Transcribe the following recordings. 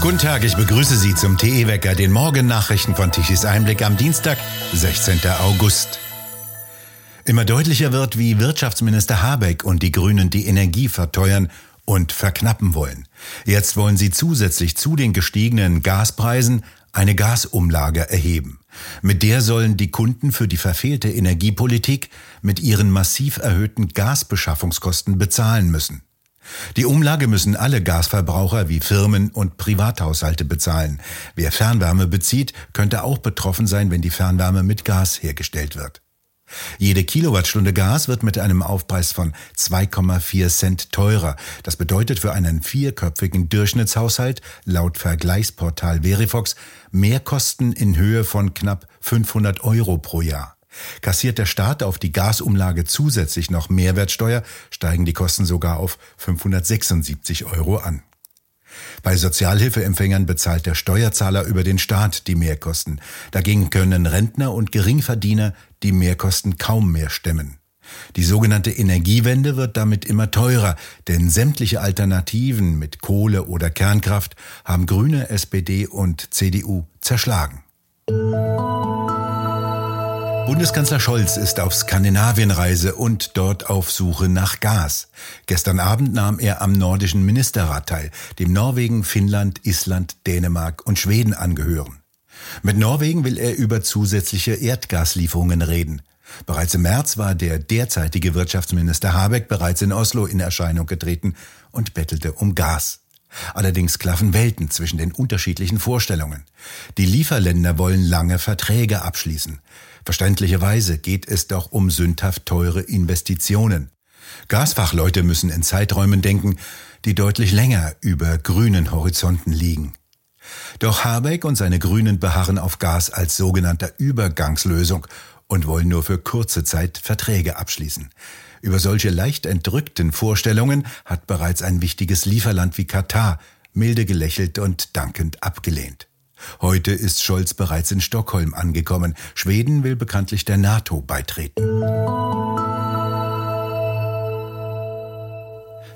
Guten Tag, ich begrüße Sie zum TE-Wecker, den Morgennachrichten von Tichys Einblick am Dienstag, 16. August. Immer deutlicher wird, wie Wirtschaftsminister Habeck und die Grünen die Energie verteuern und verknappen wollen. Jetzt wollen sie zusätzlich zu den gestiegenen Gaspreisen eine Gasumlage erheben. Mit der sollen die Kunden für die verfehlte Energiepolitik mit ihren massiv erhöhten Gasbeschaffungskosten bezahlen müssen. Die Umlage müssen alle Gasverbraucher wie Firmen und Privathaushalte bezahlen. Wer Fernwärme bezieht, könnte auch betroffen sein, wenn die Fernwärme mit Gas hergestellt wird. Jede Kilowattstunde Gas wird mit einem Aufpreis von 2,4 Cent teurer. Das bedeutet für einen vierköpfigen Durchschnittshaushalt laut Vergleichsportal Verifox Mehrkosten in Höhe von knapp 500 Euro pro Jahr. Kassiert der Staat auf die Gasumlage zusätzlich noch Mehrwertsteuer, steigen die Kosten sogar auf 576 Euro an. Bei Sozialhilfeempfängern bezahlt der Steuerzahler über den Staat die Mehrkosten. Dagegen können Rentner und Geringverdiener die Mehrkosten kaum mehr stemmen. Die sogenannte Energiewende wird damit immer teurer, denn sämtliche Alternativen mit Kohle oder Kernkraft haben Grüne, SPD und CDU zerschlagen. Bundeskanzler Scholz ist auf Skandinavienreise und dort auf Suche nach Gas. Gestern Abend nahm er am nordischen Ministerrat teil, dem Norwegen, Finnland, Island, Dänemark und Schweden angehören. Mit Norwegen will er über zusätzliche Erdgaslieferungen reden. Bereits im März war der derzeitige Wirtschaftsminister Habeck bereits in Oslo in Erscheinung getreten und bettelte um Gas. Allerdings klaffen Welten zwischen den unterschiedlichen Vorstellungen. Die Lieferländer wollen lange Verträge abschließen. Verständlicherweise geht es doch um sündhaft teure Investitionen. Gasfachleute müssen in Zeiträumen denken, die deutlich länger über grünen Horizonten liegen. Doch Habeck und seine Grünen beharren auf Gas als sogenannter Übergangslösung und wollen nur für kurze Zeit Verträge abschließen. Über solche leicht entrückten Vorstellungen hat bereits ein wichtiges Lieferland wie Katar milde gelächelt und dankend abgelehnt. Heute ist Scholz bereits in Stockholm angekommen. Schweden will bekanntlich der NATO beitreten.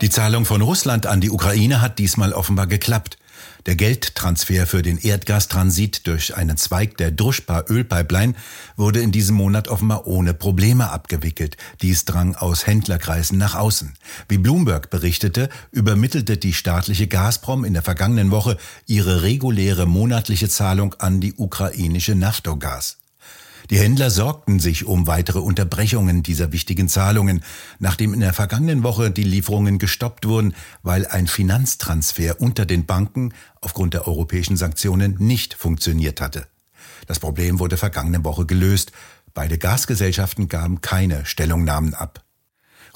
Die Zahlung von Russland an die Ukraine hat diesmal offenbar geklappt. Der Geldtransfer für den Erdgastransit durch einen Zweig der Druschba-Ölpipeline wurde in diesem Monat offenbar ohne Probleme abgewickelt. Dies drang aus Händlerkreisen nach außen. Wie Bloomberg berichtete, übermittelte die staatliche Gazprom in der vergangenen Woche ihre reguläre monatliche Zahlung an die ukrainische Naftogaz. Die Händler sorgten sich um weitere Unterbrechungen dieser wichtigen Zahlungen, nachdem in der vergangenen Woche die Lieferungen gestoppt wurden, weil ein Finanztransfer unter den Banken aufgrund der europäischen Sanktionen nicht funktioniert hatte. Das Problem wurde vergangene Woche gelöst. Beide Gasgesellschaften gaben keine Stellungnahmen ab.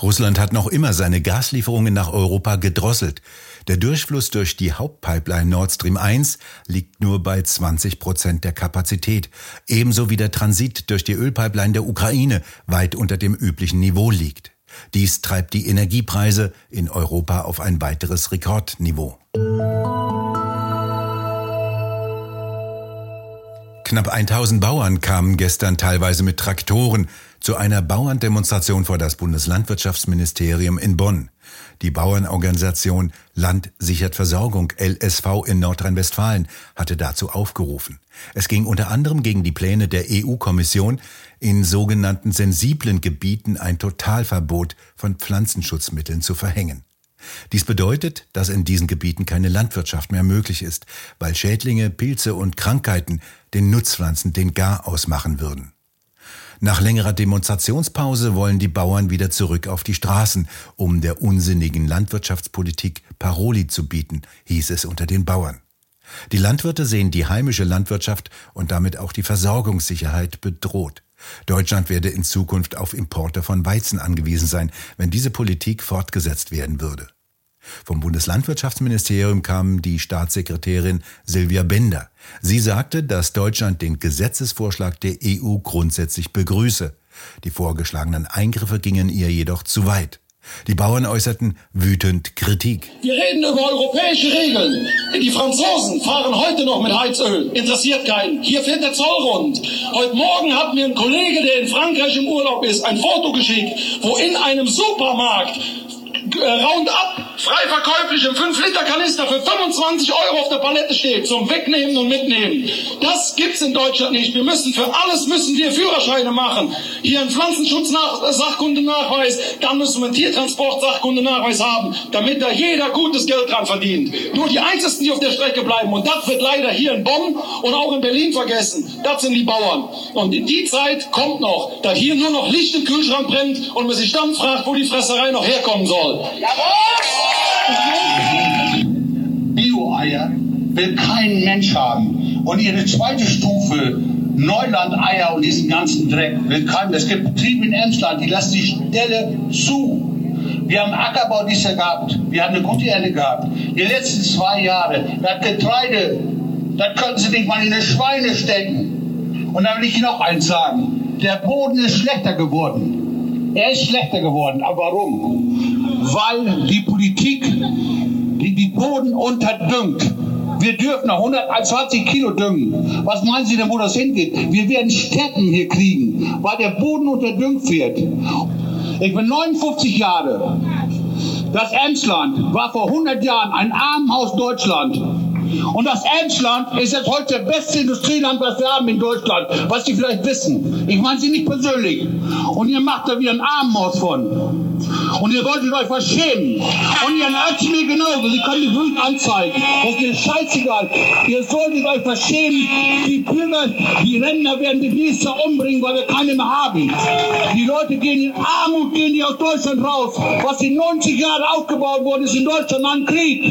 Russland hat noch immer seine Gaslieferungen nach Europa gedrosselt. Der Durchfluss durch die Hauptpipeline Nord Stream 1 liegt nur bei 20 Prozent der Kapazität, ebenso wie der Transit durch die Ölpipeline der Ukraine weit unter dem üblichen Niveau liegt. Dies treibt die Energiepreise in Europa auf ein weiteres Rekordniveau. Knapp 1000 Bauern kamen gestern teilweise mit Traktoren zu einer Bauerndemonstration vor das Bundeslandwirtschaftsministerium in Bonn. Die Bauernorganisation Land sichert Versorgung LSV in Nordrhein-Westfalen hatte dazu aufgerufen. Es ging unter anderem gegen die Pläne der EU-Kommission, in sogenannten sensiblen Gebieten ein Totalverbot von Pflanzenschutzmitteln zu verhängen. Dies bedeutet, dass in diesen Gebieten keine Landwirtschaft mehr möglich ist, weil Schädlinge, Pilze und Krankheiten den Nutzpflanzen den Gar ausmachen würden. Nach längerer Demonstrationspause wollen die Bauern wieder zurück auf die Straßen, um der unsinnigen Landwirtschaftspolitik Paroli zu bieten, hieß es unter den Bauern. Die Landwirte sehen die heimische Landwirtschaft und damit auch die Versorgungssicherheit bedroht. Deutschland werde in Zukunft auf Importe von Weizen angewiesen sein, wenn diese Politik fortgesetzt werden würde. Vom Bundeslandwirtschaftsministerium kam die Staatssekretärin Silvia Bender. Sie sagte, dass Deutschland den Gesetzesvorschlag der EU grundsätzlich begrüße. Die vorgeschlagenen Eingriffe gingen ihr jedoch zu weit. Die Bauern äußerten wütend Kritik. Wir reden über europäische Regeln. Die Franzosen fahren heute noch mit Heizöl. Interessiert keinen. Hier fährt der Zoll rund. Heute Morgen hat mir ein Kollege, der in Frankreich im Urlaub ist, ein Foto geschickt, wo in einem Supermarkt äh, Roundup frei verkäuflich im 5-Liter-Kanister für 25 Euro auf der Palette steht, zum Wegnehmen und Mitnehmen. Das gibt's in Deutschland nicht. Wir müssen für alles müssen wir Führerscheine machen. Hier ein Pflanzenschutz-Sachkundenachweis, dann müssen wir einen Tiertransport-Sachkundenachweis haben, damit da jeder gutes Geld dran verdient. Nur die Einzigen, die auf der Strecke bleiben, und das wird leider hier in Bonn und auch in Berlin vergessen, das sind die Bauern. Und die Zeit kommt noch, da hier nur noch Licht im Kühlschrank brennt und man sich dann fragt, wo die Fresserei noch herkommen soll. Bio-Eier will kein Mensch haben. Und ihre zweite Stufe, Neuland-Eier und diesen ganzen Dreck, will kein. Es gibt Betriebe in Emsland, die lassen die Stelle zu. Wir haben Ackerbau dieses Jahr gehabt. Wir haben eine gute Ernte gehabt. Die letzten zwei Jahre, das Getreide, das könnten sie nicht mal in eine Schweine stecken. Und dann will ich Ihnen noch eins sagen. Der Boden ist schlechter geworden. Er ist schlechter geworden. Aber warum? Weil die Politik die, die Boden unterdüngt. Wir dürfen noch 120 Kilo düngen. Was meinen Sie denn, wo das hingeht? Wir werden Städten hier kriegen, weil der Boden unterdüngt wird. Ich bin 59 Jahre. Das Emsland war vor 100 Jahren ein Armenhaus Deutschland. Und das Emsland ist jetzt heute das beste Industrieland, was wir haben in Deutschland, was Sie vielleicht wissen. Ich meine Sie nicht persönlich. Und ihr macht da wieder ein Armenhaus von. Und ihr solltet euch was schämen. Und ihr Özdemir genauso. Sie können die Grünen anzeigen. Das ist mir scheißegal. Ihr solltet euch was schämen. Die Bürger, die Ränder werden die nächste umbringen, weil wir keine mehr haben. Die Leute gehen in Armut, gehen die aus Deutschland raus. Was in 90 Jahren aufgebaut wurde, ist in Deutschland ein Krieg.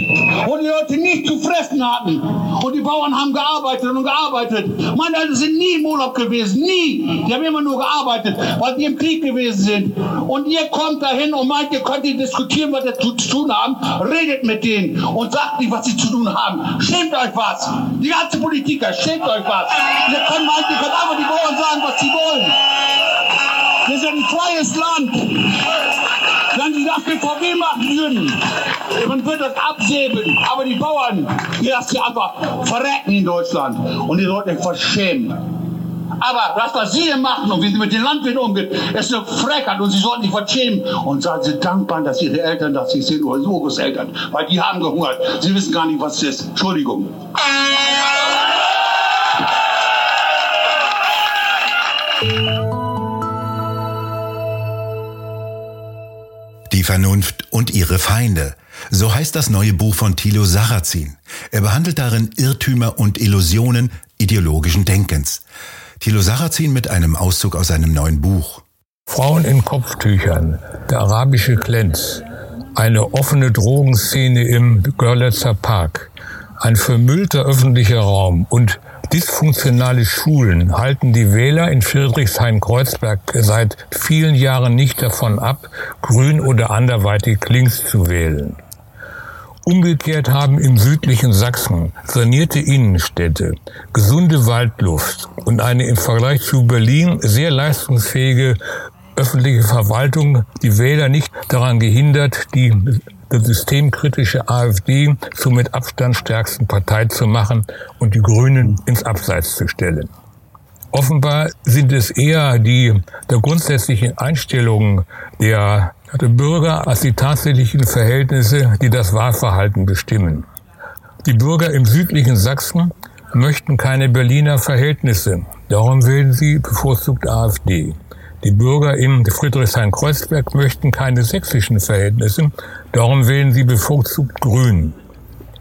Und die Leute nicht zu fressen hatten. Und die Bauern haben gearbeitet und gearbeitet. Meine Eltern sind nie im Urlaub gewesen. Nie. Die haben immer nur gearbeitet, weil die im Krieg gewesen sind. Und ihr kommt dahin und meint, ihr könnt diskutieren, was ihr zu tun haben. Redet mit denen und sagt nicht, was sie zu tun haben. Schämt euch was. Die ganze Politiker, schämt euch was. Ihr könnt, meint, ihr könnt einfach die Bauern sagen, was sie wollen. Wir sind ein freies Land. Wenn sie das mit machen würden, man würde das absäbeln. Aber die Bauern, die lassen einfach verrecken in Deutschland. Und die sollten sich verschämen. Aber das, was Sie hier machen und wie Sie mit den Landwirten umgehen, ist eine Frechheit und Sie sollten sich verschämen. Und seien Sie dankbar, dass Ihre Eltern das nicht sind oder Ihre Großeltern, weil die haben gehungert. Sie wissen gar nicht, was es ist. Entschuldigung. Die Vernunft und ihre Feinde. So heißt das neue Buch von Thilo Sarrazin. Er behandelt darin Irrtümer und Illusionen ideologischen Denkens. Thilo Sarrazin mit einem Auszug aus seinem neuen Buch. Frauen in Kopftüchern, der arabische Klenz, eine offene Drogenszene im Görlitzer Park, ein vermüllter öffentlicher Raum und dysfunktionale Schulen halten die Wähler in Friedrichshain-Kreuzberg seit vielen Jahren nicht davon ab, grün oder anderweitig links zu wählen. Umgekehrt haben im südlichen Sachsen sanierte Innenstädte, gesunde Waldluft und eine im Vergleich zu Berlin sehr leistungsfähige öffentliche Verwaltung die Wähler nicht daran gehindert, die systemkritische AfD zur mit Abstand stärksten Partei zu machen und die Grünen ins Abseits zu stellen. Offenbar sind es eher die der grundsätzlichen Einstellungen der der Bürger als die tatsächlichen Verhältnisse, die das Wahlverhalten bestimmen. Die Bürger im südlichen Sachsen möchten keine Berliner Verhältnisse. Darum wählen sie bevorzugt AfD. Die Bürger in Friedrichshain-Kreuzberg möchten keine sächsischen Verhältnisse. Darum wählen sie bevorzugt Grün.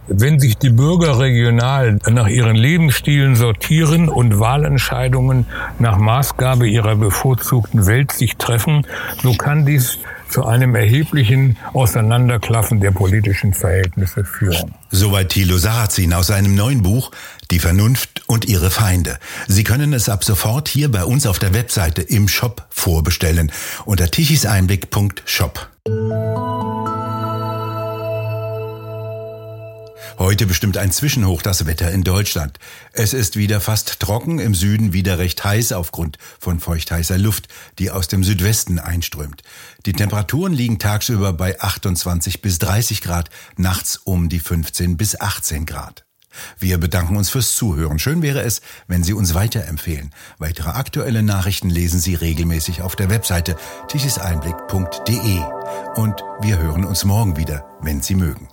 Wenn sich die Bürger regional nach ihren Lebensstilen sortieren und Wahlentscheidungen nach Maßgabe ihrer bevorzugten Weltsicht treffen, so kann dies zu einem erheblichen Auseinanderklaffen der politischen Verhältnisse führen. Soweit Thilo Sarrazin aus seinem neuen Buch Die Vernunft und ihre Feinde. Sie können es ab sofort hier bei uns auf der Webseite im Shop vorbestellen unter tichiseinblick.shop. Heute bestimmt ein Zwischenhoch das Wetter in Deutschland. Es ist wieder fast trocken, im Süden wieder recht heiß aufgrund von feuchtheißer Luft, die aus dem Südwesten einströmt. Die Temperaturen liegen tagsüber bei 28 bis 30 Grad, nachts um die 15 bis 18 Grad. Wir bedanken uns fürs Zuhören. Schön wäre es, wenn Sie uns weiterempfehlen. Weitere aktuelle Nachrichten lesen Sie regelmäßig auf der Webseite tichiseinblick.de. Und wir hören uns morgen wieder, wenn Sie mögen.